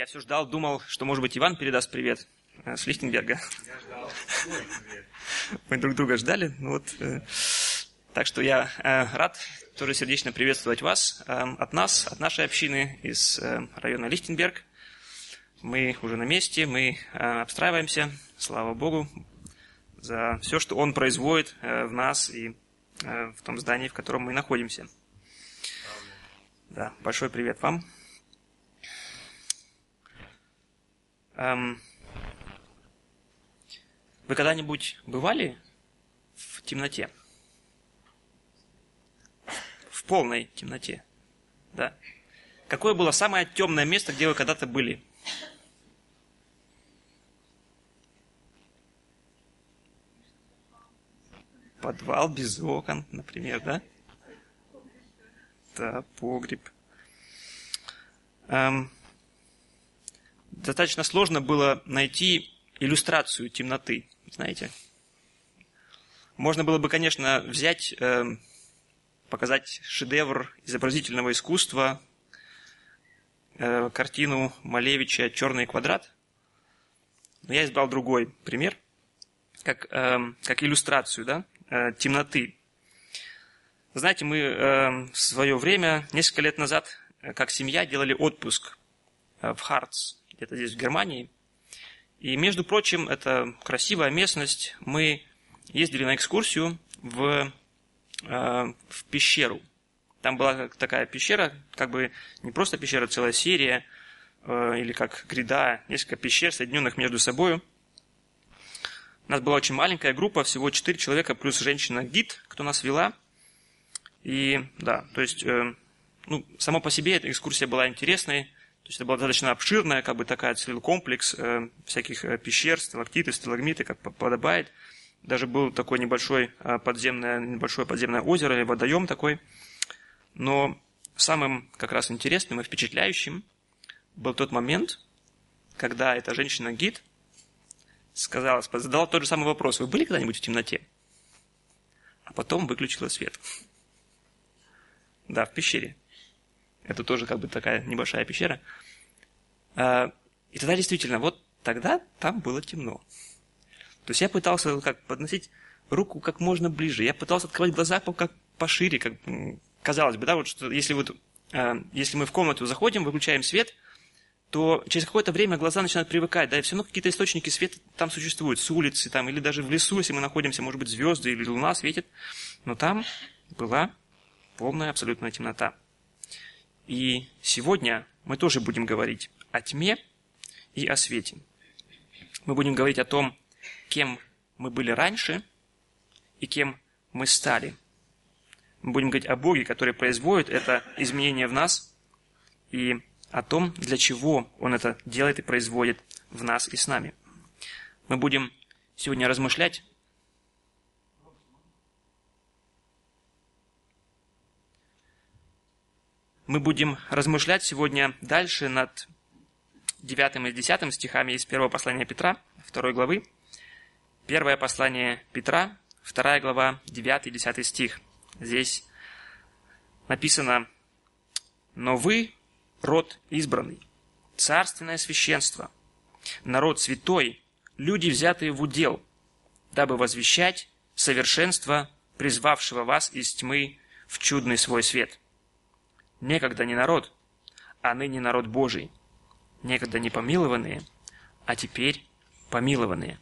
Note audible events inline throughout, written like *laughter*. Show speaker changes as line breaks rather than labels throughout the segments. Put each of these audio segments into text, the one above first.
Я все ждал, думал, что, может быть, Иван передаст привет э, с Лихтенберга.
Я ждал.
Мы друг друга ждали. Ну вот, э, так что я э, рад тоже сердечно приветствовать вас э, от нас, от нашей общины из района Лихтенберг. Мы уже на месте, мы обстраиваемся, слава Богу, за все, что Он производит в нас и в том здании, в котором мы находимся. Да, большой привет вам. Эм, Вы когда-нибудь бывали в темноте? В полной темноте. Да. Какое было самое темное место, где вы когда-то были? Подвал без окон, например, да? Да, погреб. Эм, достаточно сложно было найти иллюстрацию темноты, знаете. Можно было бы, конечно, взять, эм, показать шедевр изобразительного искусства, э, картину Малевича «Черный квадрат». Но я избрал другой пример, как, эм, как иллюстрацию да, э, темноты. Знаете, мы э, в свое время, несколько лет назад, э, как семья, делали отпуск в Хартс, где-то здесь в Германии. И, между прочим, это красивая местность. Мы ездили на экскурсию в, э, в пещеру. Там была такая пещера, как бы не просто пещера, целая серия, э, или как гряда, несколько пещер, соединенных между собой. У нас была очень маленькая группа, всего 4 человека, плюс женщина-гид, кто нас вела. И да, то есть, э, ну, само по себе эта экскурсия была интересной. Есть это была достаточно обширная, как бы такая целый комплекс э, всяких э, пещер, сталактиты, сталагмиты, как подобает. Даже был такой небольшой э, подземное, небольшое подземное озеро или водоем такой. Но самым как раз интересным и впечатляющим был тот момент, когда эта женщина-гид сказала, задала тот же самый вопрос. Вы были когда-нибудь в темноте? А потом выключила свет. *laughs* Да, в пещере. Это тоже как бы такая небольшая пещера. А, и тогда действительно, вот тогда там было темно. То есть я пытался как подносить руку как можно ближе. Я пытался открывать глаза как пошире, как казалось бы, да, вот что если вот а, если мы в комнату заходим, выключаем свет, то через какое-то время глаза начинают привыкать, да, и все равно какие-то источники света там существуют, с улицы там, или даже в лесу, если мы находимся, может быть, звезды или луна светит, но там была полная абсолютная темнота. И сегодня мы тоже будем говорить о тьме и о свете. Мы будем говорить о том, кем мы были раньше и кем мы стали. Мы будем говорить о Боге, который производит это изменение в нас, и о том, для чего Он это делает и производит в нас и с нами. Мы будем сегодня размышлять Мы будем размышлять сегодня дальше над 9 и 10 стихами из первого послания Петра, 2 главы. Первое послание Петра, 2 глава, 9 и 10 стих. Здесь написано «Но вы – род избранный, царственное священство, народ святой, люди, взятые в удел, дабы возвещать совершенство призвавшего вас из тьмы в чудный свой свет» некогда не народ, а ныне народ Божий, некогда не помилованные, а теперь помилованные.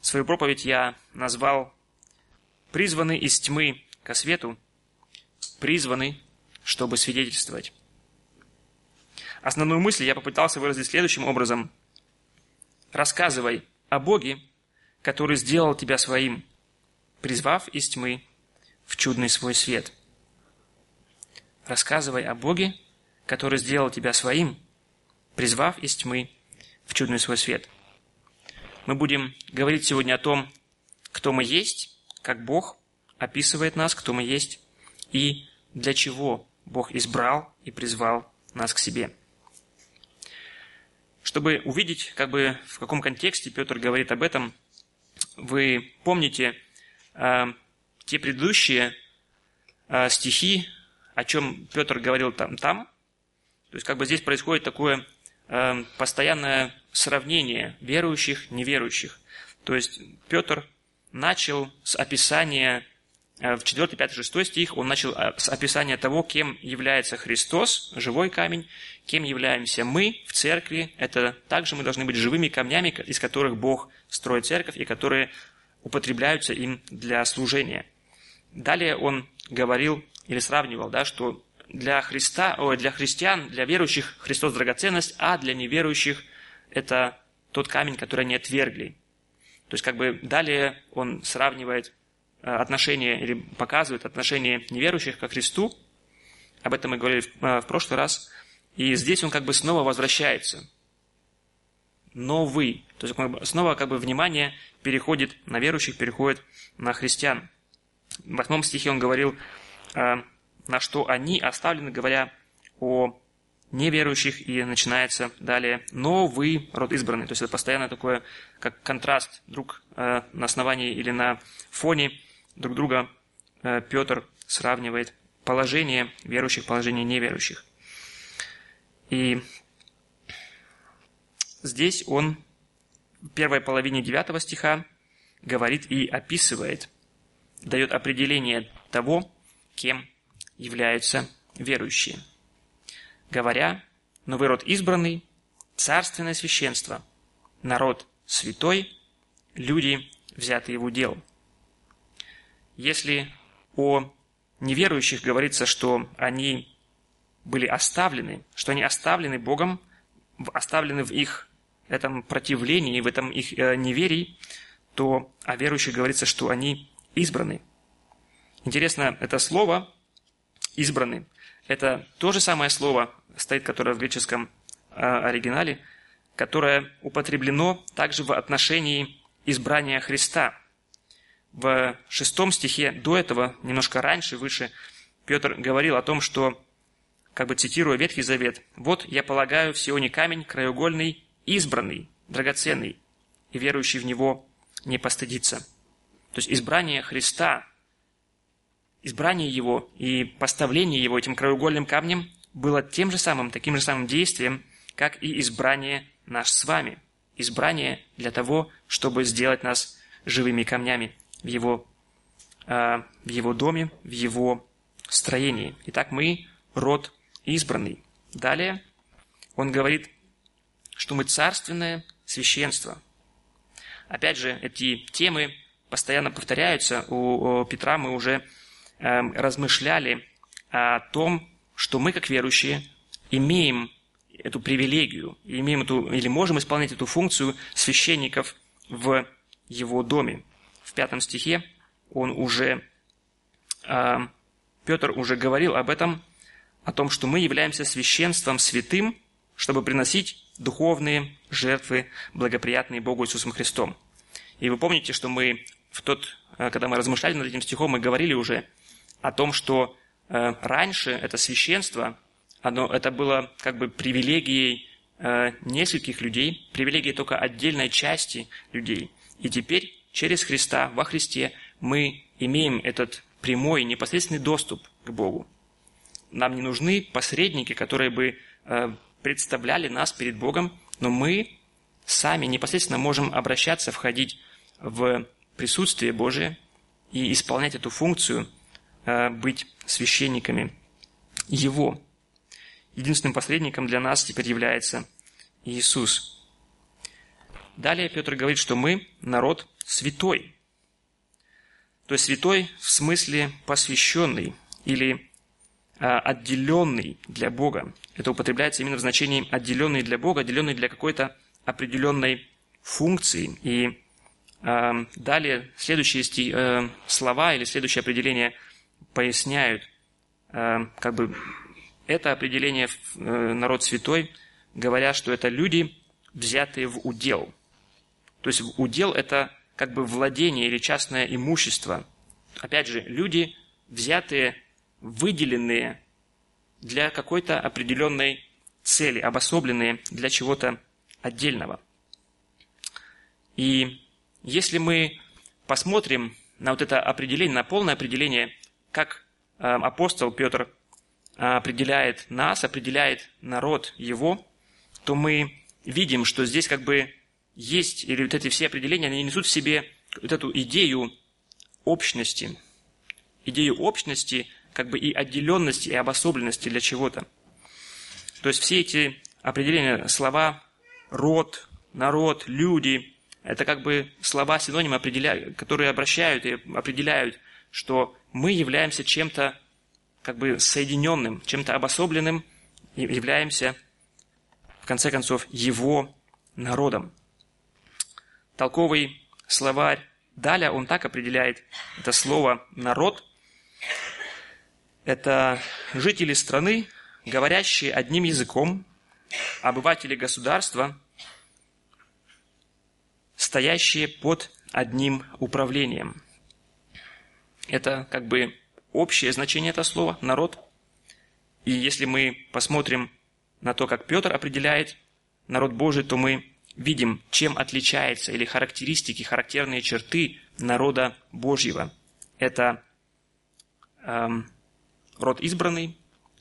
Свою проповедь я назвал «Призваны из тьмы ко свету, призваны, чтобы свидетельствовать». Основную мысль я попытался выразить следующим образом. «Рассказывай о Боге, который сделал тебя своим, призвав из тьмы в чудный свой свет». Рассказывай о Боге, который сделал тебя своим, призвав из тьмы в чудный свой свет. Мы будем говорить сегодня о том, кто мы есть, как Бог описывает нас, кто мы есть, и для чего Бог избрал и призвал нас к себе. Чтобы увидеть, как бы в каком контексте Петр говорит об этом, вы помните э, те предыдущие э, стихи о чем Петр говорил там, там, То есть как бы здесь происходит такое э, постоянное сравнение верующих, неверующих. То есть Петр начал с описания Э, в 4, 5, 6 стих он начал э, с описания того, кем является Христос, живой камень, кем являемся мы в церкви. Это также мы должны быть живыми камнями, из которых Бог строит церковь и которые употребляются им для служения. Далее он говорил или сравнивал, да, что для, Христа, о, для христиан, для верующих Христос драгоценность, а для неверующих это тот камень, который они отвергли. То есть, как бы далее он сравнивает Э, отношение или показывает отношение неверующих ко Христу. Об этом мы говорили в, э, в прошлый раз. И здесь он как бы снова возвращается. Новый. То есть снова как бы внимание переходит на верующих, переходит на христиан. В восьмом стихе он говорил, э, на что они оставлены, говоря о неверующих, и начинается далее новый род избранный. То есть это постоянно такое, как контраст друг на основании или на фоне друг друга э, Петр сравнивает положение верующих, положение неверующих. И здесь он в первой половине девятого стиха говорит и описывает, дает определение того, кем являются верующие. Говоря, новый род избранный, царственное священство, народ святой, люди, взятые в удел – если о неверующих говорится, что они были оставлены, что они оставлены Богом, оставлены в их этом противлении, в этом их э, неверии, то о верующих говорится, что они избраны. Интересно, это слово «избраны» – это то же самое слово, стоит, которое в греческом э, оригинале, которое употреблено также в отношении избрания Христа – в шестом стихе до этого, немножко раньше, выше, Петр говорил о том, что, как бы цитируя Ветхий Завет, «Вот я полагаю в Сионе камень краеугольный, избранный, драгоценный, и верующий в него не постыдится». То есть избрание Христа, избрание Его и поставление Его этим краеугольным камнем было тем же самым, таким же самым действием, как и избрание наш с вами. Избрание для того, чтобы сделать нас живыми камнями в его, э, в его доме, в его строении. Итак, мы род избранный. Далее он говорит, что мы царственное священство. Опять же, эти темы постоянно повторяются. У, Петра мы уже размышляли о том, что мы, как верующие, имеем эту привилегию, имеем эту, или можем исполнять эту функцию священников в его доме в пятом стихе он уже, а, Петр уже говорил об этом, о том, что мы являемся священством святым, чтобы приносить духовные жертвы, благоприятные Богу Иисусом Христом. И вы помните, что мы в тот, а, когда мы размышляли над этим стихом, мы говорили уже о том, что а, раньше это священство, оно, это было как бы привилегией нескольких людей, привилегией только отдельной части людей. И теперь через Христа, во Христе, мы имеем этот прямой, непосредственный доступ к Богу. Нам не нужны посредники, которые бы э, представляли нас перед Богом, но мы сами непосредственно можем обращаться, входить в присутствие Божие и исполнять эту функцию, э, быть священниками Его. Единственным посредником для нас теперь является Иисус. Далее Петр говорит, что мы народ святой. То есть святой в смысле посвященный или а, отделенный для Бога. Это употребляется именно в значении отделенный для Бога, отделенный для какой-то определенной функции. И э, далее следующие э, слова или следующее определение поясняют, э, как бы это определение э, народ святой, говоря, что это люди, взятые в удел. То есть удел – это как бы владение или частное имущество. Опять же, люди, взятые, выделенные для какой-то определенной цели, обособленные для чего-то отдельного. И если мы посмотрим на вот это определение, на полное определение, как э, апостол Петр определяет нас, определяет народ его, то мы видим, что здесь как бы есть, или вот эти все определения, они несут в себе вот эту идею общности, идею общности, как бы и отделенности, и обособленности для чего-то. То есть все эти определения, слова род, народ, люди, это как бы слова синонимы, которые обращают и определяют, что мы являемся чем-то как бы соединенным, чем-то обособленным, являемся, в конце концов, его народом. Толковый словарь Далее он так определяет это слово «народ». Это жители страны, говорящие одним языком, обыватели государства, стоящие под одним управлением. Это как бы общее значение этого слова «народ». И если мы посмотрим на то, как Петр определяет народ Божий, то мы видим, чем отличается или характеристики, характерные черты народа Божьего. Это эм, род избранный,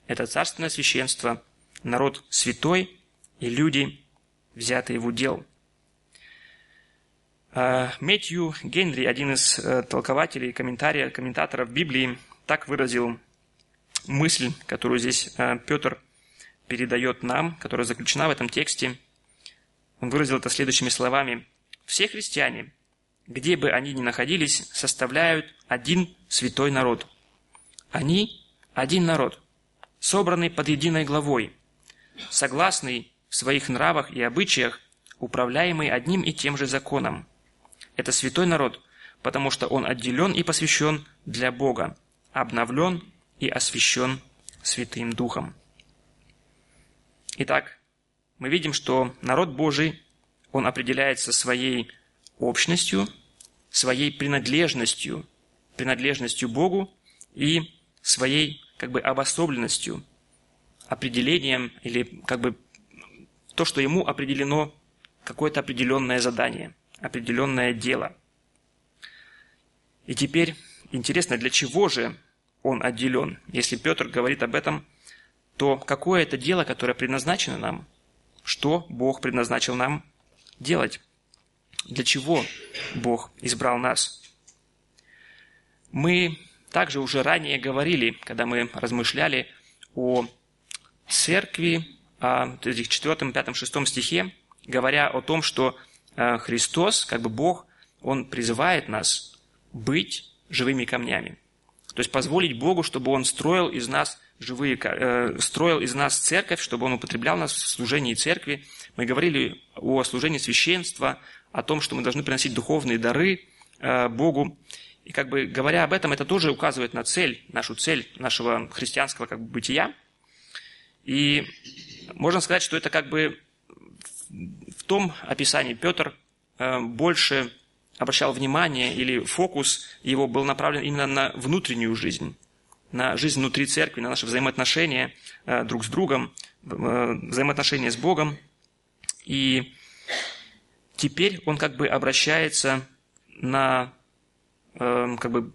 это царственное священство, народ святой и люди, взятые в удел. Э, Мэтью Генри, один из э, толкователей, комментариев, комментаторов Библии, так выразил мысль, которую здесь э, Петр передает нам, которая заключена в этом тексте – он выразил это следующими словами. «Все христиане, где бы они ни находились, составляют один святой народ. Они – один народ, собранный под единой главой, согласный в своих нравах и обычаях, управляемый одним и тем же законом. Это святой народ, потому что он отделен и посвящен для Бога, обновлен и освящен Святым Духом. Итак, мы видим, что народ Божий, он определяется своей общностью, своей принадлежностью, принадлежностью Богу и своей как бы обособленностью, определением или как бы то, что ему определено какое-то определенное задание, определенное дело. И теперь интересно, для чего же он отделен? Если Петр говорит об этом, то какое это дело, которое предназначено нам – что Бог предназначил нам делать, для чего Бог избрал нас. Мы также уже ранее говорили, когда мы размышляли о церкви, этих 4, 5, 6 стихе, говоря о том, что Христос, как бы Бог, Он призывает нас быть живыми камнями. То есть позволить Богу, чтобы Он строил из нас живые, э, строил из нас церковь, чтобы он употреблял нас в служении церкви. Мы говорили о служении священства, о том, что мы должны приносить духовные дары э, Богу. И как бы говоря об этом, это тоже указывает на цель, нашу цель нашего христианского как бы, бытия. И можно сказать, что это как бы том описании Петр э, больше обращал внимание или фокус его был направлен именно на внутреннюю жизнь на жизнь внутри церкви, на наши взаимоотношения э, друг с другом, э, взаимоотношения с Богом. И теперь он как бы обращается на, как бы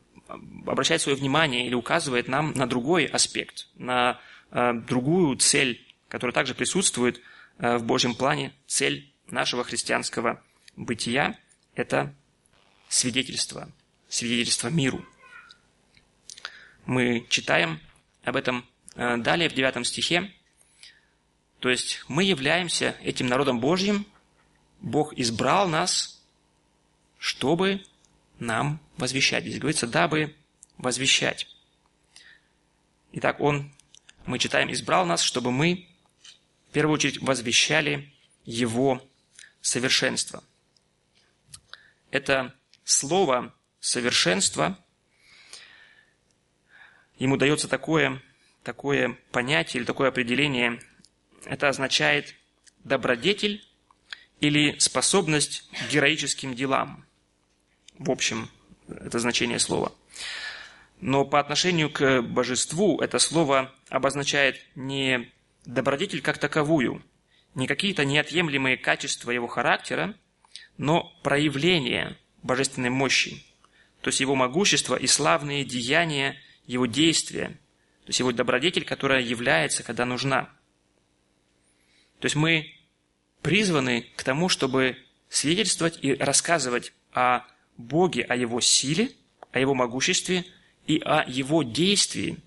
обращает свое внимание или указывает нам на другой аспект, на другую цель, которая также присутствует в Божьем плане, цель нашего христианского бытия – это свидетельство, свидетельство миру – мы читаем об этом э, далее в 9 стихе. То есть мы являемся этим народом Божьим, Бог избрал нас, чтобы нам возвещать. Здесь говорится, дабы возвещать. Итак, Он, мы читаем, избрал нас, чтобы мы в первую очередь возвещали Его совершенство. Это слово совершенство ему дается такое, такое понятие или такое определение. Это означает добродетель или способность к героическим делам. В общем, это значение слова. Но по отношению к божеству это слово обозначает не добродетель как таковую, не какие-то неотъемлемые качества его характера, но проявление божественной мощи, то есть его могущество и славные деяния его действия, То есть его добродетель, которая является, когда нужна. То есть мы призваны к тому, чтобы свидетельствовать и рассказывать о Боге, о Его силе, о Его могуществе и о Его действии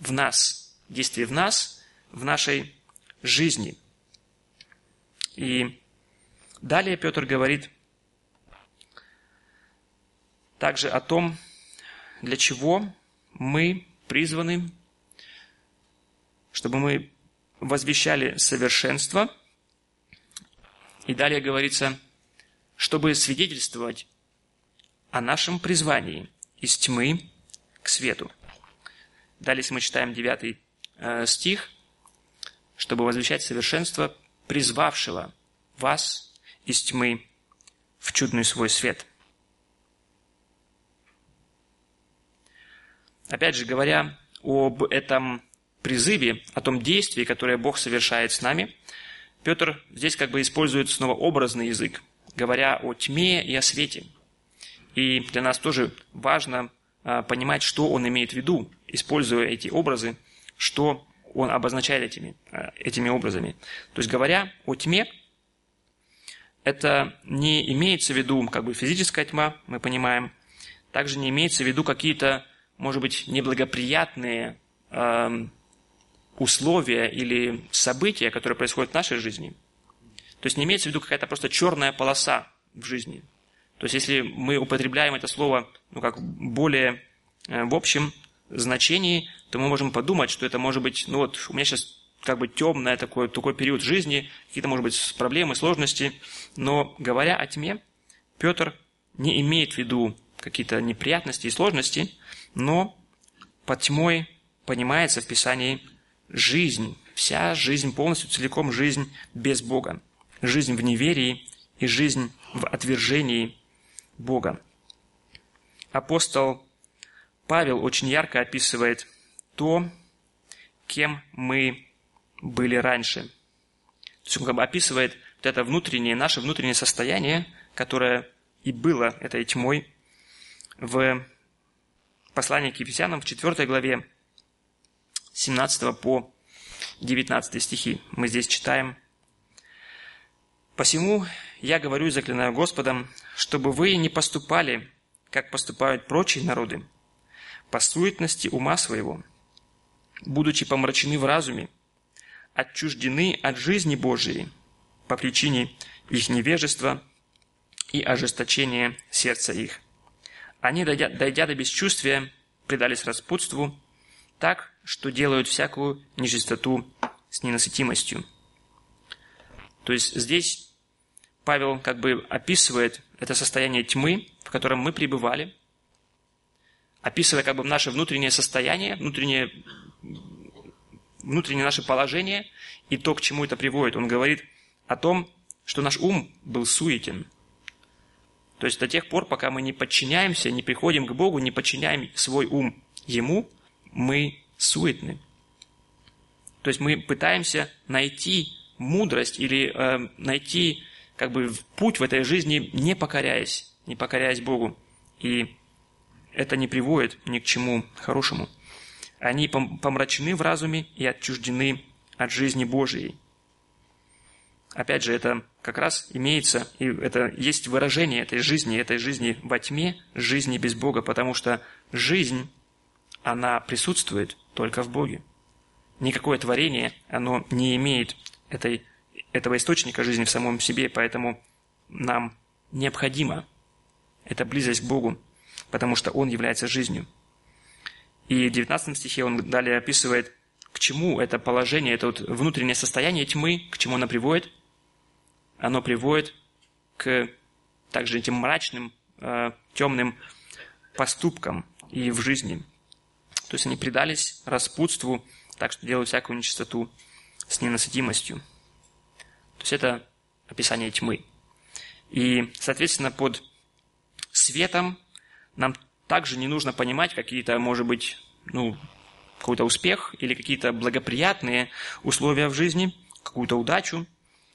в нас, действии в нас, в нашей жизни. И далее Петр говорит также о том, для чего мы призваны, чтобы мы возвещали совершенство. И далее говорится, чтобы свидетельствовать о нашем призвании из тьмы к свету. Далее, если мы читаем 9 э, стих, чтобы возвещать совершенство призвавшего вас из тьмы в чудный свой свет. Опять же, говоря об этом призыве, о том действии, которое Бог совершает с нами, Петр здесь как бы использует снова образный язык, говоря о тьме и о свете. И для нас тоже важно а, понимать, что он имеет в виду, используя эти образы, что он обозначает этими, а, этими образами. То есть, говоря о тьме, это не имеется в виду как бы физическая тьма, мы понимаем, также не имеется в виду какие-то, может быть, неблагоприятные э, условия или события, которые происходят в нашей жизни. То есть не имеется в виду какая-то просто черная полоса в жизни. То есть если мы употребляем это слово ну, как более э, в общем значении, то мы можем подумать, что это может быть, ну вот у меня сейчас как бы темный такой, такой период жизни, какие-то, может быть, проблемы, сложности. Но говоря о тьме, Петр не имеет в виду какие-то неприятности и сложности, но под тьмой понимается в Писании жизнь, вся жизнь, полностью целиком жизнь без Бога, жизнь в неверии и жизнь в отвержении Бога. Апостол Павел очень ярко описывает то, кем мы были раньше. То есть он как бы описывает вот это внутреннее, наше внутреннее состояние, которое и было этой тьмой в послании к Ефесянам в 4 главе 17 по 19 стихи. Мы здесь читаем. «Посему я говорю и заклинаю Господом, чтобы вы не поступали, как поступают прочие народы, по суетности ума своего, будучи помрачены в разуме, отчуждены от жизни Божией по причине их невежества и ожесточения сердца их. Они, дойдя, дойдя до бесчувствия, предались распутству, так, что делают всякую нечистоту с ненасытимостью. То есть здесь Павел как бы описывает это состояние тьмы, в котором мы пребывали, описывая как бы наше внутреннее состояние, внутреннее, внутреннее наше положение и то, к чему это приводит. Он говорит о том, что наш ум был суетен. То есть до тех пор, пока мы не подчиняемся, не приходим к Богу, не подчиняем свой ум Ему, мы суетны. То есть мы пытаемся найти мудрость или э, найти как бы путь в этой жизни, не покоряясь, не покоряясь Богу. И это не приводит ни к чему хорошему. Они помрачены в разуме и отчуждены от жизни Божией. Опять же, это как раз имеется, и это есть выражение этой жизни, этой жизни во тьме, жизни без Бога, потому что жизнь она присутствует только в Боге. Никакое творение, оно не имеет этой, этого источника жизни в самом себе, поэтому нам необходимо эта близость к Богу, потому что Он является жизнью. И в 19 стихе он далее описывает, к чему это положение, это вот внутреннее состояние тьмы, к чему оно приводит. Оно приводит к также этим мрачным, э, темным поступкам и в жизни – то есть они предались распутству, так что делают всякую нечистоту с ненасытимостью. То есть это описание тьмы. И, соответственно, под светом нам также не нужно понимать какие-то, может быть, ну, какой-то успех или какие-то благоприятные условия в жизни, какую-то удачу.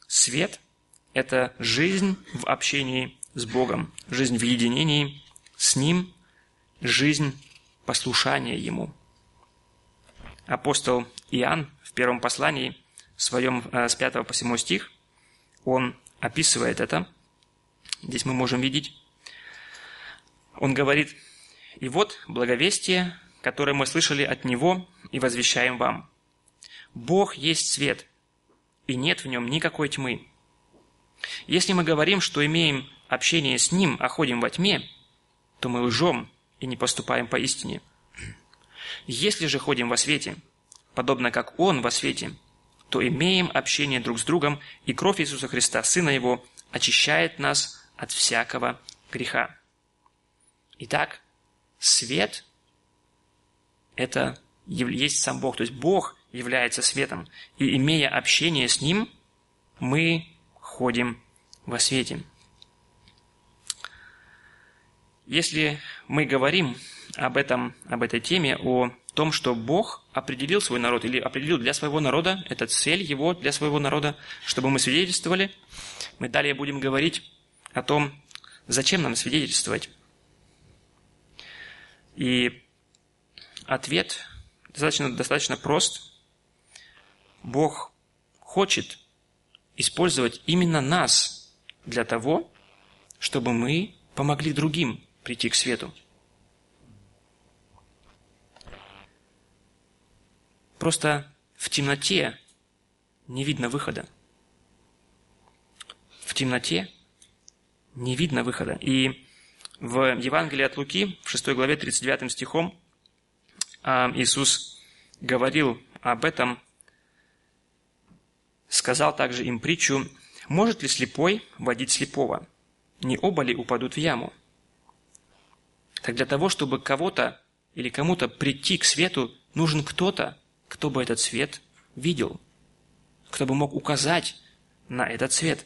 Свет – это жизнь в общении с Богом, жизнь в единении с Ним, жизнь послушание Ему. апостол Иоанн в первом послании, в своем э, с 5 по 7 стих, он описывает это. Здесь мы можем видеть. Он говорит, «И вот благовестие, которое мы слышали от Него и возвещаем вам. Бог есть свет, и нет в нем никакой тьмы. Если мы говорим, что имеем общение с Ним, а ходим во тьме, то мы лжем и не поступаем по истине. Если же ходим во свете, подобно как Он во свете, то имеем общение друг с другом, и кровь Иисуса Христа, Сына Его, очищает нас от всякого греха. Итак, свет – это есть сам Бог, то есть Бог является светом, и имея общение с Ним, мы ходим во свете. Если мы говорим об, этом, об этой теме, о том, что Бог определил свой народ или определил для своего народа, это цель его для своего народа, чтобы мы свидетельствовали, мы далее будем говорить о том, зачем нам свидетельствовать. И ответ достаточно, достаточно прост. Бог хочет использовать именно нас для того, чтобы мы помогли другим прийти к свету. Просто в темноте не видно выхода. В темноте не видно выхода. И в Евангелии от Луки, в 6 главе 39 стихом, а, Иисус говорил об этом, сказал также им притчу, «Может ли слепой водить слепого? Не оба ли упадут в яму?» Так для того, чтобы кого-то или кому-то прийти к свету, нужен кто-то, кто бы этот свет видел, кто бы мог указать на этот свет.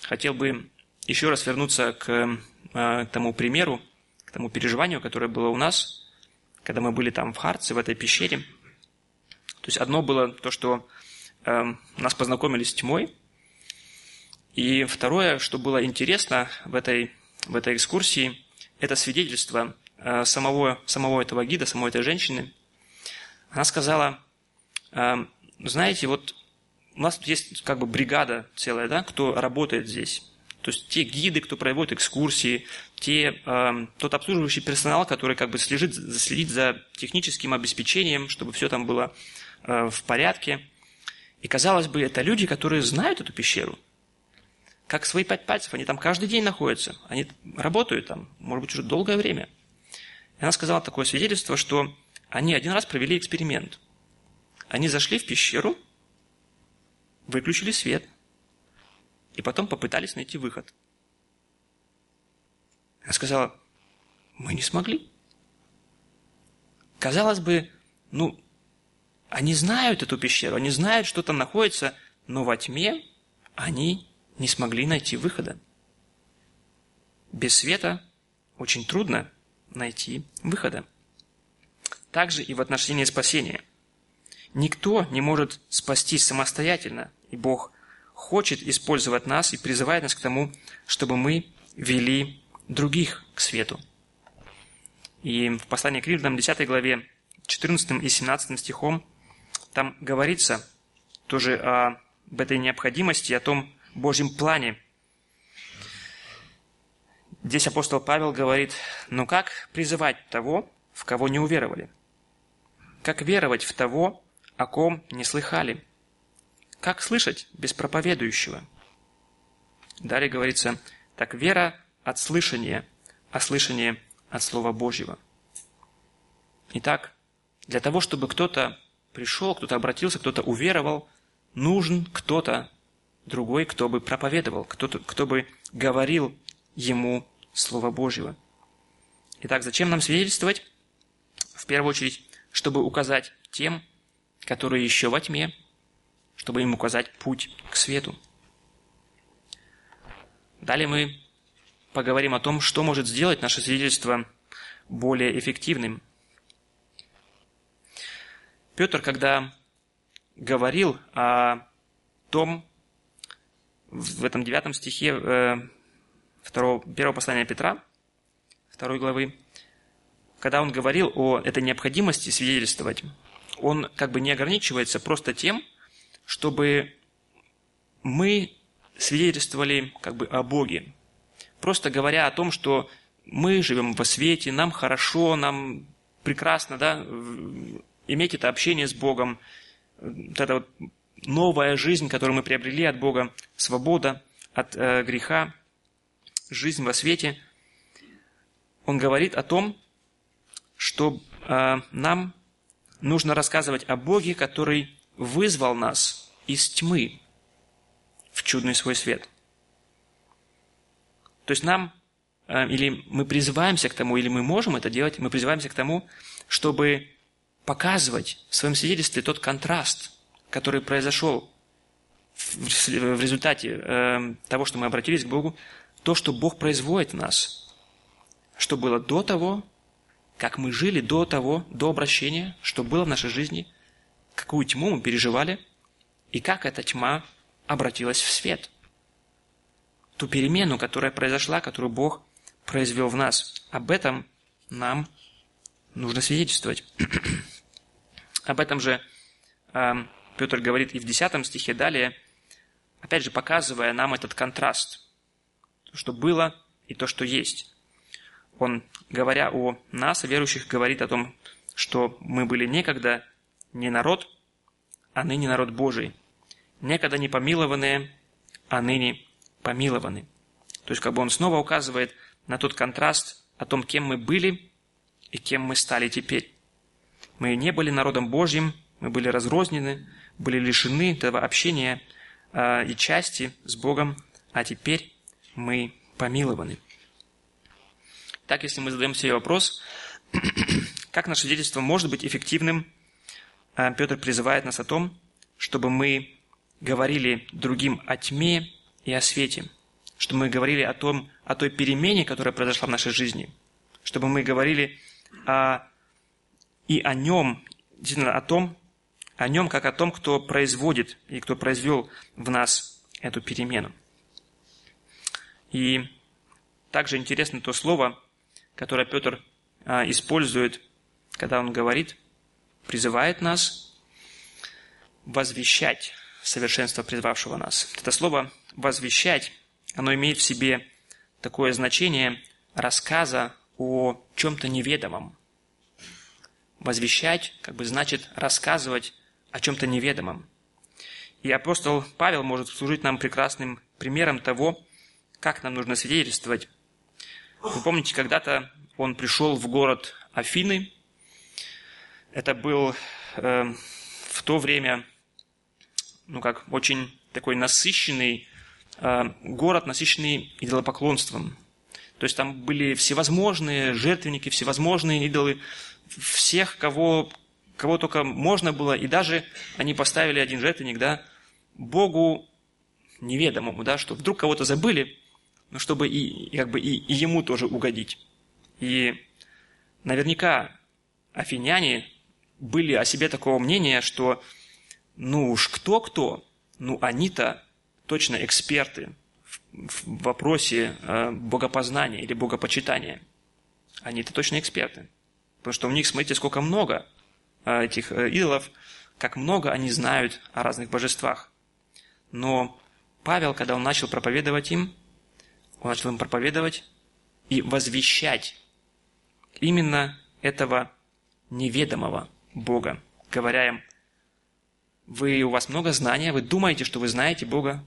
Хотел бы еще раз вернуться к э, тому примеру, к тому переживанию, которое было у нас, когда мы были там в Харце, в этой пещере. То есть одно было то, что э, нас познакомили с тьмой, и второе, что было интересно в этой в этой экскурсии, это свидетельство э, самого, самого этого гида, самой этой женщины. Она сказала, знаете, вот у нас есть как бы бригада целая, да, кто работает здесь. То есть те гиды, кто проводит экскурсии, те, э, тот обслуживающий персонал, который как бы следит, следит за техническим обеспечением, чтобы все там было э, в порядке. И казалось бы, это люди, которые знают эту пещеру как свои пять пальцев, они там каждый день находятся, они работают там, может быть, уже долгое время. И она сказала такое свидетельство, что они один раз провели эксперимент. Они зашли в пещеру, выключили свет, и потом попытались найти выход. Она сказала, мы не смогли. Казалось бы, ну, они знают эту пещеру, они знают, что там находится, но во тьме они не смогли найти выхода. Без света очень трудно найти выхода. Также и в отношении спасения. Никто не может спастись самостоятельно, и Бог хочет использовать нас и призывает нас к тому, чтобы мы вели других к свету. И в послании к Римлянам 10 главе 14 и 17 стихом там говорится тоже об этой необходимости, о том, Божьем плане. Здесь апостол Павел говорит, ну как призывать того, в кого не уверовали? Как веровать в того, о ком не слыхали? Как слышать без проповедующего? Далее говорится, так вера от слышания, а слышание от Слова Божьего. Итак, для того, чтобы кто-то пришел, кто-то обратился, кто-то уверовал, нужен кто-то, другой, кто бы проповедовал, кто, кто бы говорил ему Слово Божьего. Итак, зачем нам свидетельствовать? В первую очередь, чтобы указать тем, которые еще во тьме, чтобы им указать путь к свету. Далее мы поговорим о том, что может сделать наше свидетельство более эффективным. Петр, когда говорил о том, в этом девятом стихе э, второго, первого послания Петра, второй главы, когда он говорил о этой необходимости свидетельствовать, он как бы не ограничивается просто тем, чтобы мы свидетельствовали как бы о Боге. Просто говоря о том, что мы живем во свете, нам хорошо, нам прекрасно, да, иметь это общение с Богом, вот эта вот новая жизнь, которую мы приобрели от Бога, свобода от э, греха, жизнь во свете. Он говорит о том, что э, нам нужно рассказывать о Боге, который вызвал нас из тьмы в чудный свой свет. То есть нам, э, или мы призываемся к тому, или мы можем это делать, мы призываемся к тому, чтобы показывать в своем свидетельстве тот контраст, который произошел в результате э, того, что мы обратились к Богу, то, что Бог производит в нас, что было до того, как мы жили до того, до обращения, что было в нашей жизни, какую тьму мы переживали, и как эта тьма обратилась в свет. Ту перемену, которая произошла, которую Бог произвел в нас. Об этом нам нужно свидетельствовать. *clears throat* Об этом же э, Петр говорит и в 10 стихе далее, опять же показывая нам этот контраст, то, что было и то, что есть. Он, говоря о нас, о верующих, говорит о том, что мы были некогда не народ, а ныне народ Божий. Некогда не помилованные, а ныне помилованы. То есть, как бы он снова указывает на тот контраст о том, кем мы были и кем мы стали теперь. Мы не были народом Божьим, мы были разрознены, были лишены этого общения э, и части с Богом, а теперь мы помилованы. Так, если мы задаем себе вопрос, *clears throat* как наше свидетельство может быть эффективным, Петр призывает нас о том, чтобы мы говорили другим о тьме и о свете, чтобы мы говорили о, том, о той перемене, которая произошла в нашей жизни, чтобы мы говорили о, и о нем, действительно о том, о нем как о том, кто производит и кто произвел в нас эту перемену. И также интересно то слово, которое Петр а, использует, когда он говорит, призывает нас возвещать совершенство призвавшего нас. Это слово «возвещать», оно имеет в себе такое значение рассказа о чем-то неведомом. Возвещать, как бы значит рассказывать о чем-то неведомом. И апостол Павел может служить нам прекрасным примером того, как нам нужно свидетельствовать. Вы помните, когда-то он пришел в город Афины. Это был э, в то время, ну как, очень такой насыщенный э, город, насыщенный идолопоклонством. То есть там были всевозможные жертвенники, всевозможные идолы, всех, кого кого только можно было, и даже они поставили один жертвенник, да, Богу неведомому, да, что вдруг кого-то забыли, но чтобы и, как бы и, и ему тоже угодить. И наверняка афиняне были о себе такого мнения, что ну уж кто-кто, ну они-то точно эксперты в, вопросе э, богопознания или богопочитания. Они-то точно эксперты. Потому что у них, смотрите, сколько много Э, этих э, идолов, как много они знают о разных божествах. Но Павел, когда он начал проповедовать им, он начал им проповедовать и возвещать именно этого неведомого Бога, говоря им, вы, у вас много знания, вы думаете, что вы знаете Бога,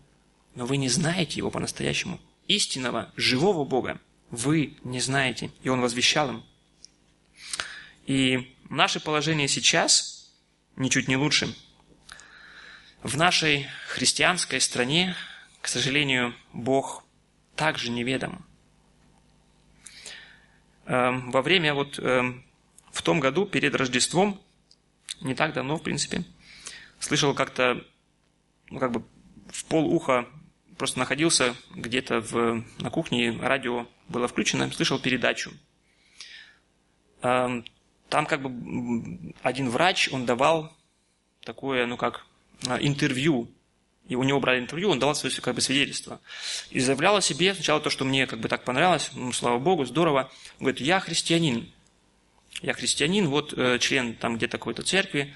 но вы не знаете Его по-настоящему. Истинного, живого Бога вы не знаете. И Он возвещал им. И Наше положение сейчас ничуть не лучше. В нашей христианской стране, к сожалению, Бог также неведом. Эм, во время вот эм, в том году, перед Рождеством, не так давно, в принципе, слышал как-то, ну, как бы в пол уха просто находился где-то в, на кухне, радио было включено, слышал передачу. Эм, там как бы один врач, он давал такое, ну как, а, интервью. И у него брали интервью, он давал свое как бы свидетельство. И заявлял о себе сначала то, что мне как бы так понравилось, ну, слава Богу, здорово. Он говорит, я христианин. Я христианин, вот э, член там где-то какой-то церкви.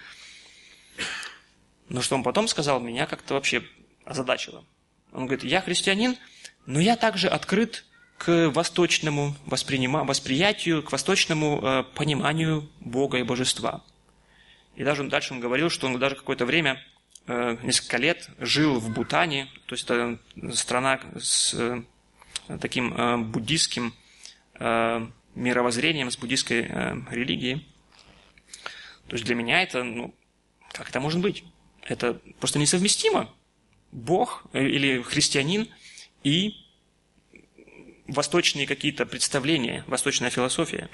Но что он потом сказал, меня как-то вообще озадачило. Он говорит, я христианин, но я также открыт к восточному воспринима, восприятию, к восточному э, пониманию Бога и Божества. И даже дальше он говорил, что он даже какое-то время, э, несколько лет, жил в Бутане, то есть это страна с э, таким э, буддийским э, мировоззрением, с буддийской э, религией. То есть для меня это, ну, как это может быть? Это просто несовместимо. Бог э, или христианин и восточные какие-то представления, восточная философия.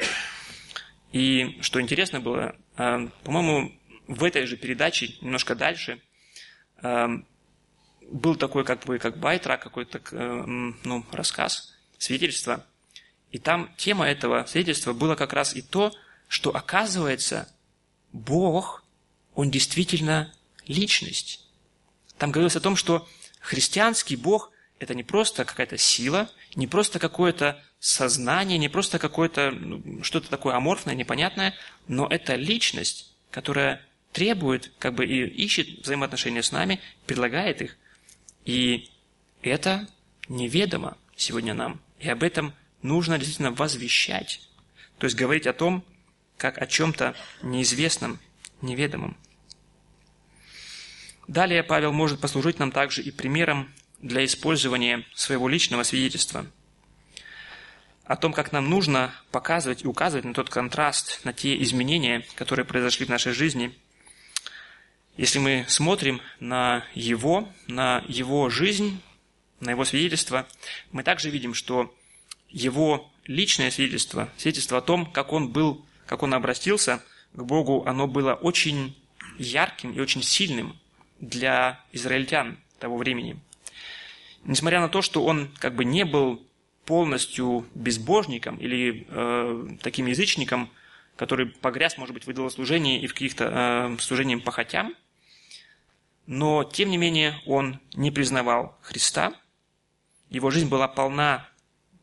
И что интересно было, э, по-моему, в этой же передаче, немножко дальше, э, был такой как бы как байтра, какой-то ну, рассказ, свидетельство. И там тема этого свидетельства была как раз и то, что оказывается, Бог, Он действительно личность. Там говорилось о том, что христианский Бог – это не просто какая-то сила, не просто какое-то сознание, не просто какое-то ну, что-то такое аморфное, непонятное, но это личность, которая требует, как бы и ищет взаимоотношения с нами, предлагает их. И это неведомо сегодня нам. И об этом нужно действительно возвещать. То есть говорить о том, как о чем-то неизвестном, неведомом. Далее Павел может послужить нам также и примером для использования своего личного свидетельства о том, как нам нужно показывать и указывать на тот контраст, на те изменения, которые произошли в нашей жизни. Если мы смотрим на его, на его жизнь, на его свидетельство, мы также видим, что его личное свидетельство, свидетельство о том, как он был, как он обратился к Богу, оно было очень ярким и очень сильным для израильтян того времени. Несмотря на то, что он как бы не был полностью безбожником или э, таким язычником, который погряз, может быть, в идолослужении и в каких-то э, служениях похотям, но, тем не менее, он не признавал Христа. Его жизнь была полна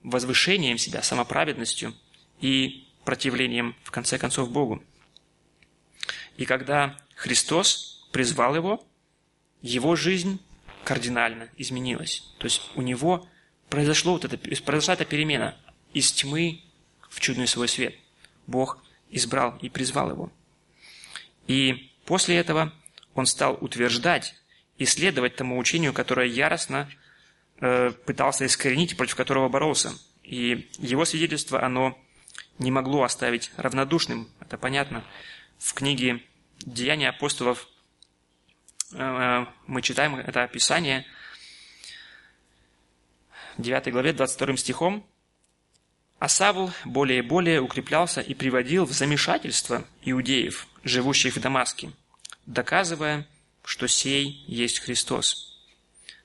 возвышением себя, самоправедностью и противлением, в конце концов, Богу. И когда Христос призвал его, его жизнь кардинально изменилась. То есть у него произошло вот это, произошла эта перемена из тьмы в чудный свой свет. Бог избрал и призвал его. И после этого он стал утверждать и следовать тому учению, которое яростно пытался искоренить, против которого боролся. И его свидетельство, оно не могло оставить равнодушным, это понятно. В книге «Деяния апостолов» Э, мы читаем это описание, 9 главе, 22 стихом. «А Савл более и более укреплялся и приводил в замешательство иудеев, живущих в Дамаске, доказывая, что сей есть Христос».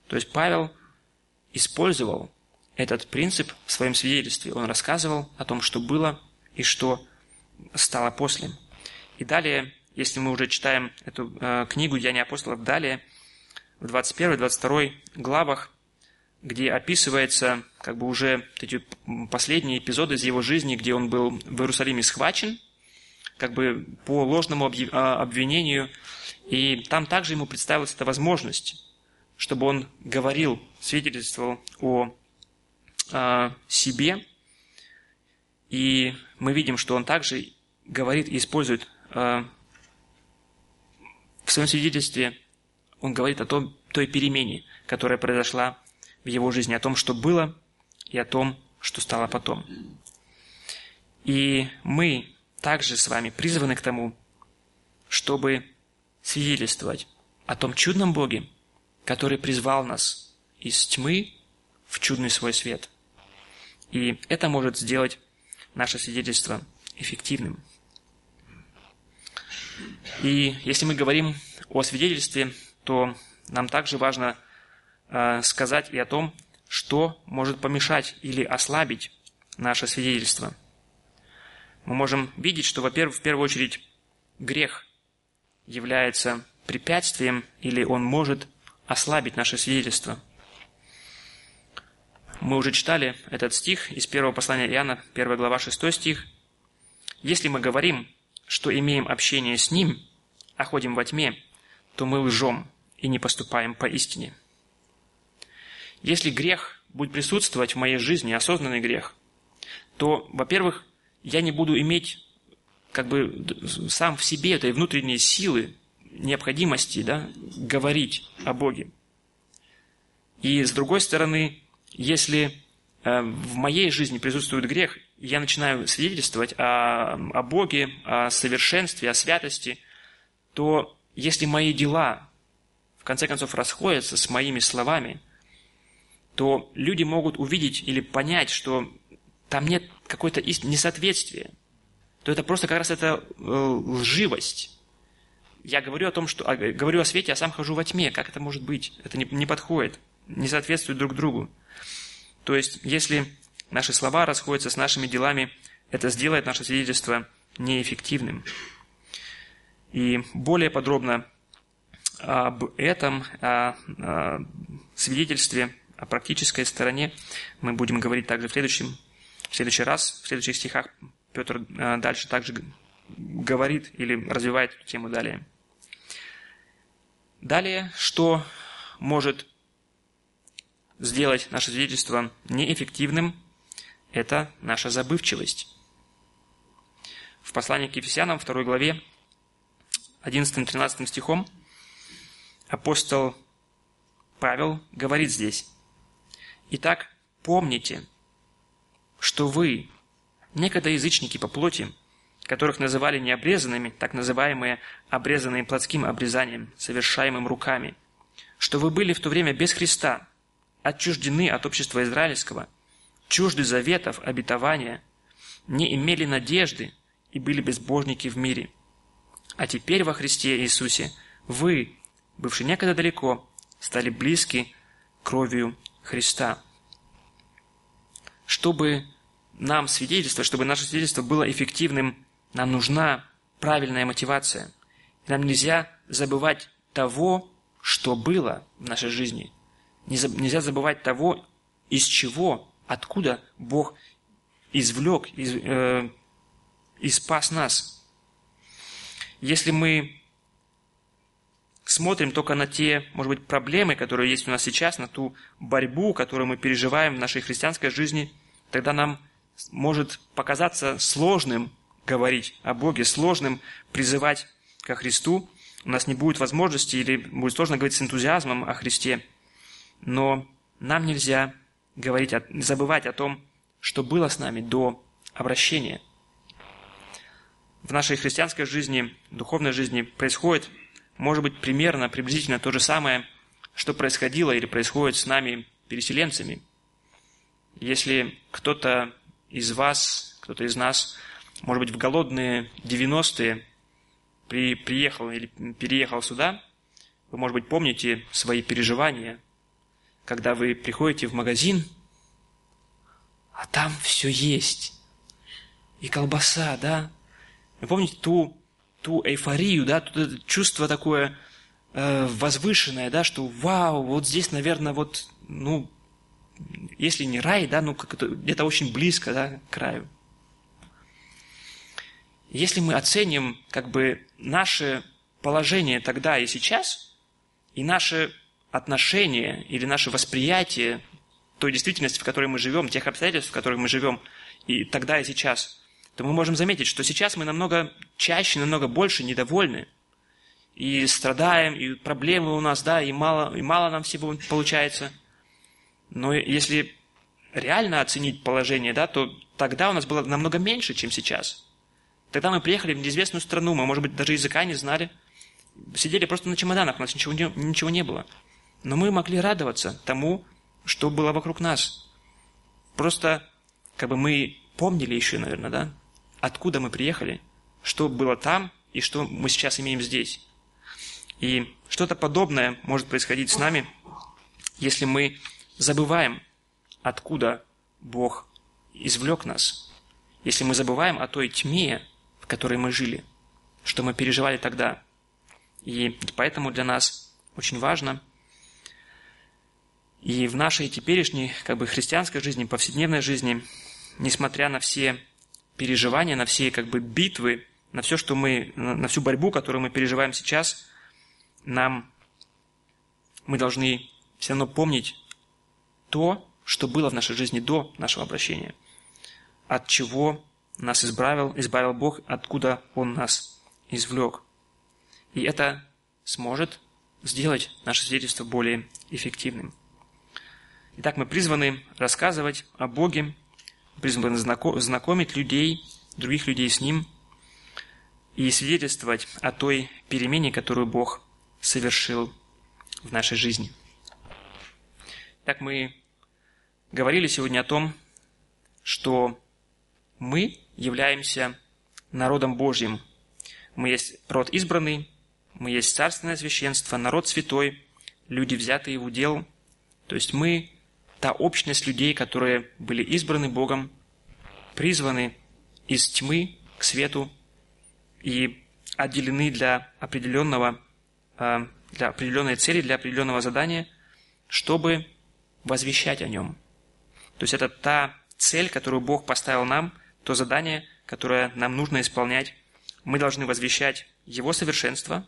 То есть Павел использовал этот принцип в своем свидетельстве. Он рассказывал о том, что было и что стало после. И далее если мы уже читаем эту э, книгу «Деяния апостолов» далее, в 21-22 главах, где описывается как бы уже эти последние эпизоды из его жизни, где он был в Иерусалиме схвачен, как бы по ложному а, обвинению, и там также ему представилась эта возможность, чтобы он говорил, свидетельствовал о, а, себе, и мы видим, что он также говорит и использует а, в своем свидетельстве он говорит о том, той перемене, которая произошла в его жизни, о том, что было, и о том, что стало потом. И мы также с вами призваны к тому, чтобы свидетельствовать о том чудном Боге, который призвал нас из тьмы в чудный свой свет. И это может сделать наше свидетельство эффективным. И если мы говорим о свидетельстве, то нам также важно э, сказать и о том, что может помешать или ослабить наше свидетельство. Мы можем видеть, что, во-первых, в первую очередь, грех является препятствием или он может ослабить наше свидетельство. Мы уже читали этот стих из первого послания Иоанна, 1 глава, 6 стих. Если мы говорим, что имеем общение с Ним, а ходим во тьме, то мы лжем и не поступаем по истине. Если грех будет присутствовать в моей жизни, осознанный грех, то, во-первых, я не буду иметь как бы сам в себе этой внутренней силы, необходимости да, говорить о Боге. И с другой стороны, если э, в моей жизни присутствует грех, я начинаю свидетельствовать о, о Боге, о совершенстве, о святости, то если мои дела в конце концов расходятся с моими словами, то люди могут увидеть или понять, что там нет какой-то несоответствия, то это просто как раз это э, лживость. Я говорю о том, что говорю о свете, а сам хожу во тьме. Как это может быть? Это не, не подходит, не соответствует друг другу. То есть, если наши слова расходятся с нашими делами, это сделает наше свидетельство неэффективным. И более подробно об этом, о, о свидетельстве, о практической стороне мы будем говорить также в следующем, в следующий раз, в следующих стихах. Петр э, дальше также говорит или развивает эту тему далее. Далее, что может сделать наше свидетельство неэффективным, это наша забывчивость. В послании к Ефесянам, 2 главе, 11-13 стихом, апостол Павел говорит здесь, «Итак, помните, что вы, некогда язычники по плоти, которых называли необрезанными, так называемые обрезанные плотским обрезанием, совершаемым руками, что вы были в то время без Христа, отчуждены от общества израильского, чужды заветов, обетования, не имели надежды и были безбожники в мире. А теперь во Христе Иисусе вы, бывшие некогда далеко, стали близки кровью Христа. Чтобы нам свидетельство, чтобы наше свидетельство было эффективным, нам нужна правильная мотивация. Нам нельзя забывать того, что было в нашей жизни. Нельзя забывать того, из чего, откуда Бог извлек из, э, и спас нас. Если мы смотрим только на те, может быть, проблемы, которые есть у нас сейчас, на ту борьбу, которую мы переживаем в нашей христианской жизни, тогда нам может показаться сложным говорить о Боге, сложным призывать ко Христу. У нас не будет возможности или будет сложно говорить с энтузиазмом о Христе. Но нам нельзя говорить, забывать о том, что было с нами до обращения. В нашей христианской жизни, духовной жизни происходит, может быть, примерно, приблизительно то же самое, что происходило или происходит с нами, переселенцами. Если кто-то из вас, кто-то из нас, может быть, в голодные 90-е при, приехал или переехал сюда, вы, может быть, помните свои переживания, когда вы приходите в магазин, а там все есть. И колбаса, да? Вы помните ту, ту эйфорию, да, тут это чувство такое э, возвышенное, да, что вау, вот здесь, наверное, вот, ну, если не рай, да, ну где-то очень близко, да, к краю. Если мы оценим как бы наше положение тогда и сейчас, и наше отношение или наше восприятие той действительности, в которой мы живем, тех обстоятельств, в которых мы живем, и тогда и сейчас, то мы можем заметить, что сейчас мы намного чаще, намного больше недовольны, и страдаем, и проблемы у нас, да, и мало, и мало нам всего получается – но если реально оценить положение, да, то тогда у нас было намного меньше, чем сейчас. Тогда мы приехали в неизвестную страну, мы, может быть, даже языка не знали. Сидели просто на чемоданах, у нас ничего не, ничего не было. Но мы могли радоваться тому, что было вокруг нас. Просто как бы мы помнили еще, наверное, да, откуда мы приехали, что было там и что мы сейчас имеем здесь. И что-то подобное может происходить с нами, если мы забываем, откуда Бог извлек нас, если мы забываем о той тьме, в которой мы жили, что мы переживали тогда. И поэтому для нас очень важно и в нашей теперешней как бы, христианской жизни, повседневной жизни, несмотря на все переживания, на все как бы битвы, на все, что мы, на всю борьбу, которую мы переживаем сейчас, нам мы должны все равно помнить то, что было в нашей жизни до нашего обращения, от чего нас избавил, избавил Бог, откуда Он нас извлек. И это сможет сделать наше свидетельство более эффективным. Итак, мы призваны рассказывать о Боге, призваны знакомить людей, других людей с Ним и свидетельствовать о той перемене, которую Бог совершил в нашей жизни. Так мы говорили сегодня о том, что мы являемся народом Божьим. Мы есть род избранный, мы есть царственное священство, народ святой, люди, взятые в удел. То есть мы та общность людей, которые были избраны Богом, призваны из тьмы к свету и отделены для определенного, а, для определенной цели, для определенного задания, чтобы возвещать о нем. То есть это та цель, которую Бог поставил нам, то задание, которое нам нужно исполнять. Мы должны возвещать Его совершенство,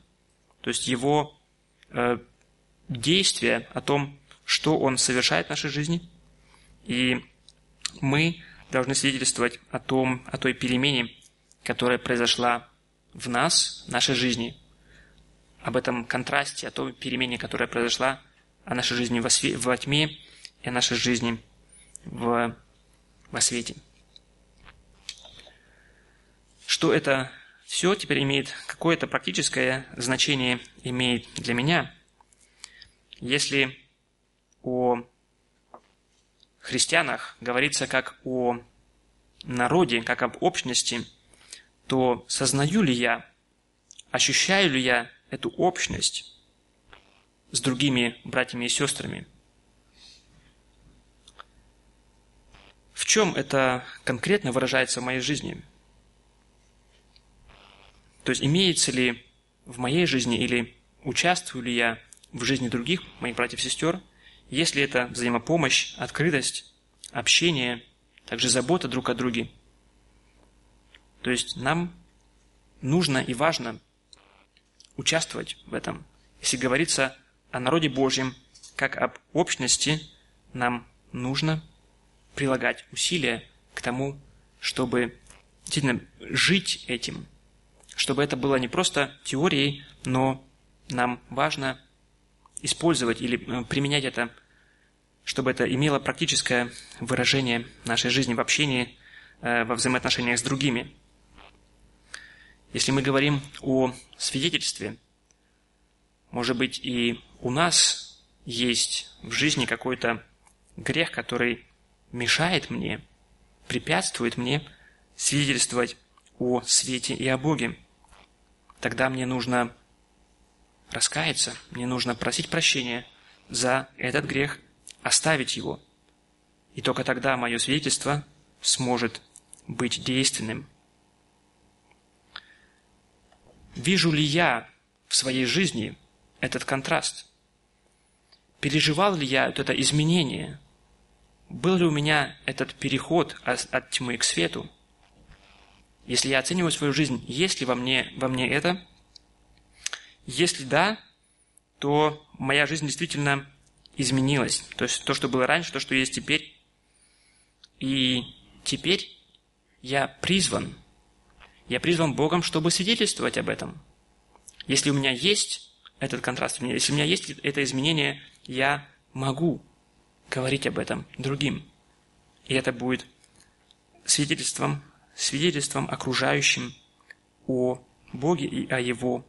то есть Его э, действия о том, что Он совершает в нашей жизни. И мы должны свидетельствовать о, том, о той перемене, которая произошла в нас, в нашей жизни, об этом контрасте, о той перемене, которая произошла о нашей жизни во, све- во тьме и о нашей жизни в, во свете. Что это все теперь имеет, какое-то практическое значение имеет для меня, если о христианах говорится как о народе, как об общности, то сознаю ли я, ощущаю ли я эту общность с другими братьями и сестрами? В чем это конкретно выражается в моей жизни? То есть имеется ли в моей жизни или участвую ли я в жизни других моих братьев и сестер, если это взаимопомощь, открытость, общение, также забота друг о друге. То есть нам нужно и важно участвовать в этом. Если говорится о народе Божьем, как об общности, нам нужно прилагать усилия к тому, чтобы действительно жить этим, чтобы это было не просто теорией, но нам важно использовать или э, применять это, чтобы это имело практическое выражение нашей жизни, в общении, э, во взаимоотношениях с другими. Если мы говорим о свидетельстве, может быть, и у нас есть в жизни какой-то грех, который мешает мне, препятствует мне свидетельствовать о свете и о Боге. Тогда мне нужно раскаяться, мне нужно просить прощения за этот грех, оставить его. И только тогда мое свидетельство сможет быть действенным. Вижу ли я в своей жизни этот контраст? Переживал ли я это изменение? Был ли у меня этот переход от тьмы к свету? Если я оцениваю свою жизнь, есть ли во мне, во мне это? Если да, то моя жизнь действительно изменилась. То есть то, что было раньше, то, что есть теперь. И теперь я призван. Я призван Богом, чтобы свидетельствовать об этом. Если у меня есть этот контраст, если у меня есть это изменение, я могу говорить об этом другим. И это будет свидетельством, свидетельством окружающим о Боге и о Его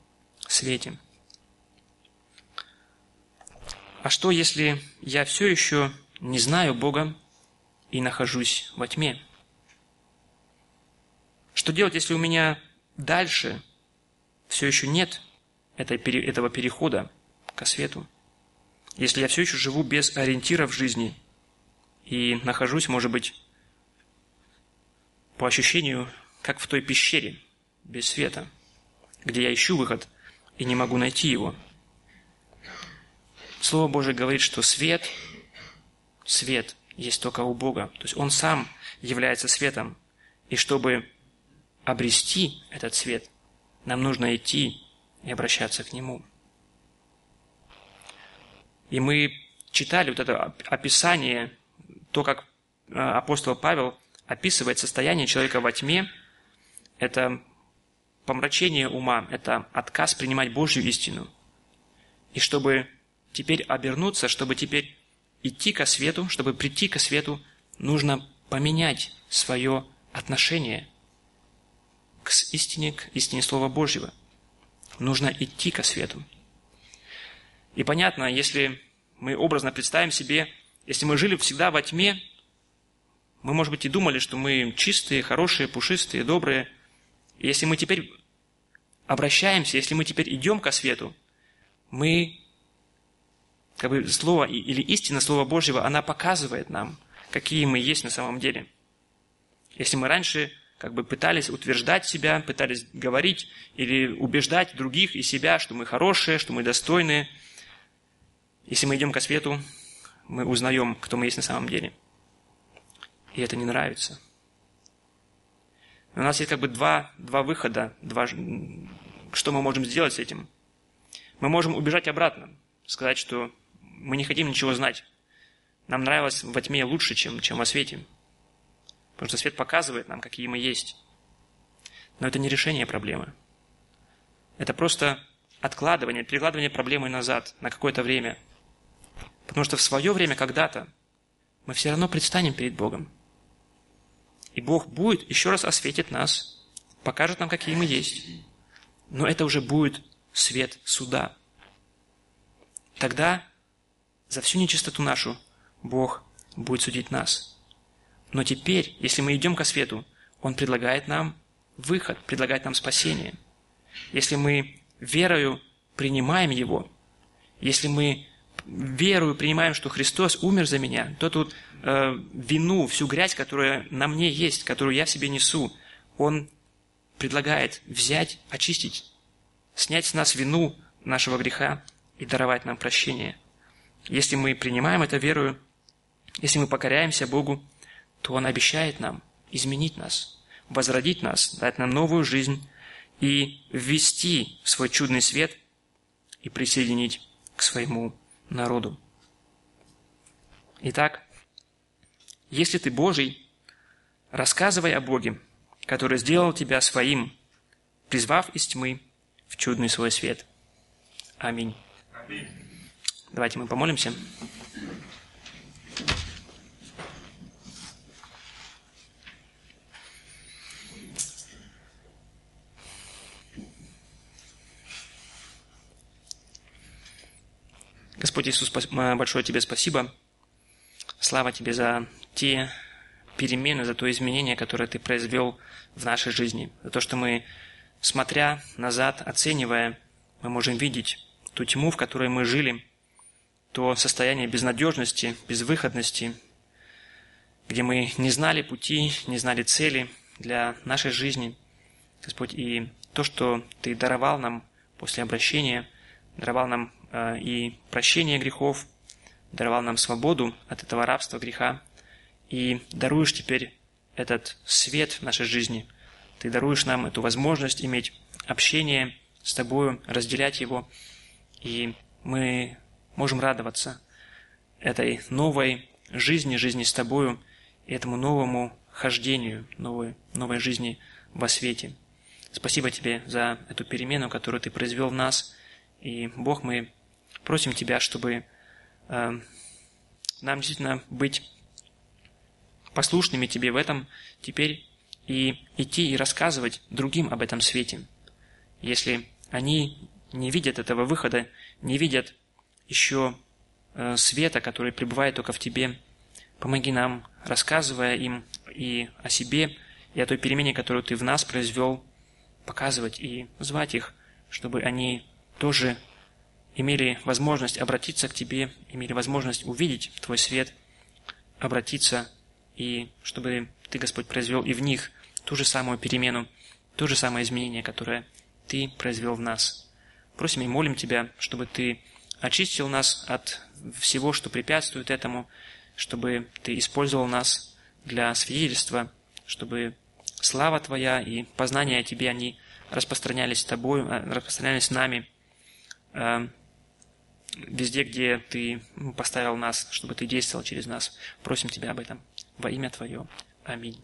свете. А что, если я все еще не знаю Бога и нахожусь во тьме? Что делать, если у меня дальше все еще нет этого перехода ко свету? Если я все еще живу без ориентира в жизни и нахожусь, может быть, по ощущению, как в той пещере, без света, где я ищу выход и не могу найти его. Слово Божие говорит, что свет, свет есть только у Бога. То есть Он сам является светом. И чтобы обрести этот свет, нам нужно идти и обращаться к Нему. И мы читали вот это описание, то, как э, апостол Павел описывает состояние человека во тьме, это помрачение ума, это отказ принимать Божью истину. И чтобы теперь обернуться, чтобы теперь идти ко свету, чтобы прийти ко свету, нужно поменять свое отношение к истине, к истине Слова Божьего. Нужно идти ко свету. И понятно, если мы образно представим себе, если мы жили всегда во тьме, мы, может быть, и думали, что мы чистые, хорошие, пушистые, добрые. Если мы теперь обращаемся, если мы теперь идем ко свету, мы, как бы слово или истина Слова Божьего, она показывает нам, какие мы есть на самом деле. Если мы раньше как бы пытались утверждать себя, пытались говорить или убеждать других и себя, что мы хорошие, что мы достойные, если мы идем ко свету, мы узнаем, кто мы есть на самом деле – и это не нравится. У нас есть как бы два, два выхода, два, что мы можем сделать с этим. Мы можем убежать обратно, сказать, что мы не хотим ничего знать. Нам нравилось во тьме лучше, чем, чем во свете. Потому что свет показывает нам, какие мы есть. Но это не решение проблемы. Это просто откладывание, перекладывание проблемы назад на какое-то время. Потому что в свое время когда-то мы все равно предстанем перед Богом. И Бог будет, еще раз осветит нас, покажет нам, какие мы есть. Но это уже будет свет суда. Тогда за всю нечистоту нашу Бог будет судить нас. Но теперь, если мы идем ко свету, Он предлагает нам выход, предлагает нам спасение. Если мы верою принимаем Его, если мы верою принимаем, что Христос умер за меня, то тут э, вину, всю грязь, которая на мне есть, которую я в себе несу, Он предлагает взять, очистить, снять с нас вину нашего греха и даровать нам прощение. Если мы принимаем это верою, если мы покоряемся Богу, то Он обещает нам изменить нас, возродить нас, дать нам новую жизнь и ввести в свой чудный свет и присоединить к своему народу. Итак, если ты Божий, рассказывай о Боге, который сделал тебя своим, призвав из тьмы в чудный свой свет. Аминь. Аминь. Давайте мы помолимся. Господь Иисус, большое Тебе спасибо. Слава Тебе за те перемены, за то изменение, которое Ты произвел в нашей жизни. За то, что мы, смотря назад, оценивая, мы можем видеть ту тьму, в которой мы жили, то состояние безнадежности, безвыходности, где мы не знали пути, не знали цели для нашей жизни. Господь, и то, что Ты даровал нам после обращения, даровал нам Э, и прощение грехов, даровал нам свободу от этого рабства греха, и даруешь теперь этот свет в нашей жизни. Ты даруешь нам эту возможность иметь общение с Тобою, разделять его, и мы можем радоваться этой новой жизни, жизни с Тобою, и этому новому хождению, новой, новой жизни во свете. Спасибо Тебе за эту перемену, которую Ты произвел в нас. И, Бог, мы просим Тебя, чтобы э, нам действительно быть послушными Тебе в этом теперь и идти и рассказывать другим об этом свете. Если они не видят этого выхода, не видят еще э, света, который пребывает только в Тебе, помоги нам, рассказывая им и о себе, и о той перемене, которую Ты в нас произвел, показывать и звать их, чтобы они тоже имели возможность обратиться к Тебе, имели возможность увидеть Твой свет, обратиться, и чтобы Ты, Господь, произвел и в них ту же самую перемену, то же самое изменение, которое Ты произвел в нас. Просим и молим Тебя, чтобы Ты очистил нас от всего, что препятствует этому, чтобы Ты использовал нас для свидетельства, чтобы слава Твоя и познания о Тебе, они распространялись Тобой, э, распространялись нами э, везде, где Ты поставил нас, чтобы Ты действовал через нас. Просим Тебя об этом во имя Твое. Аминь.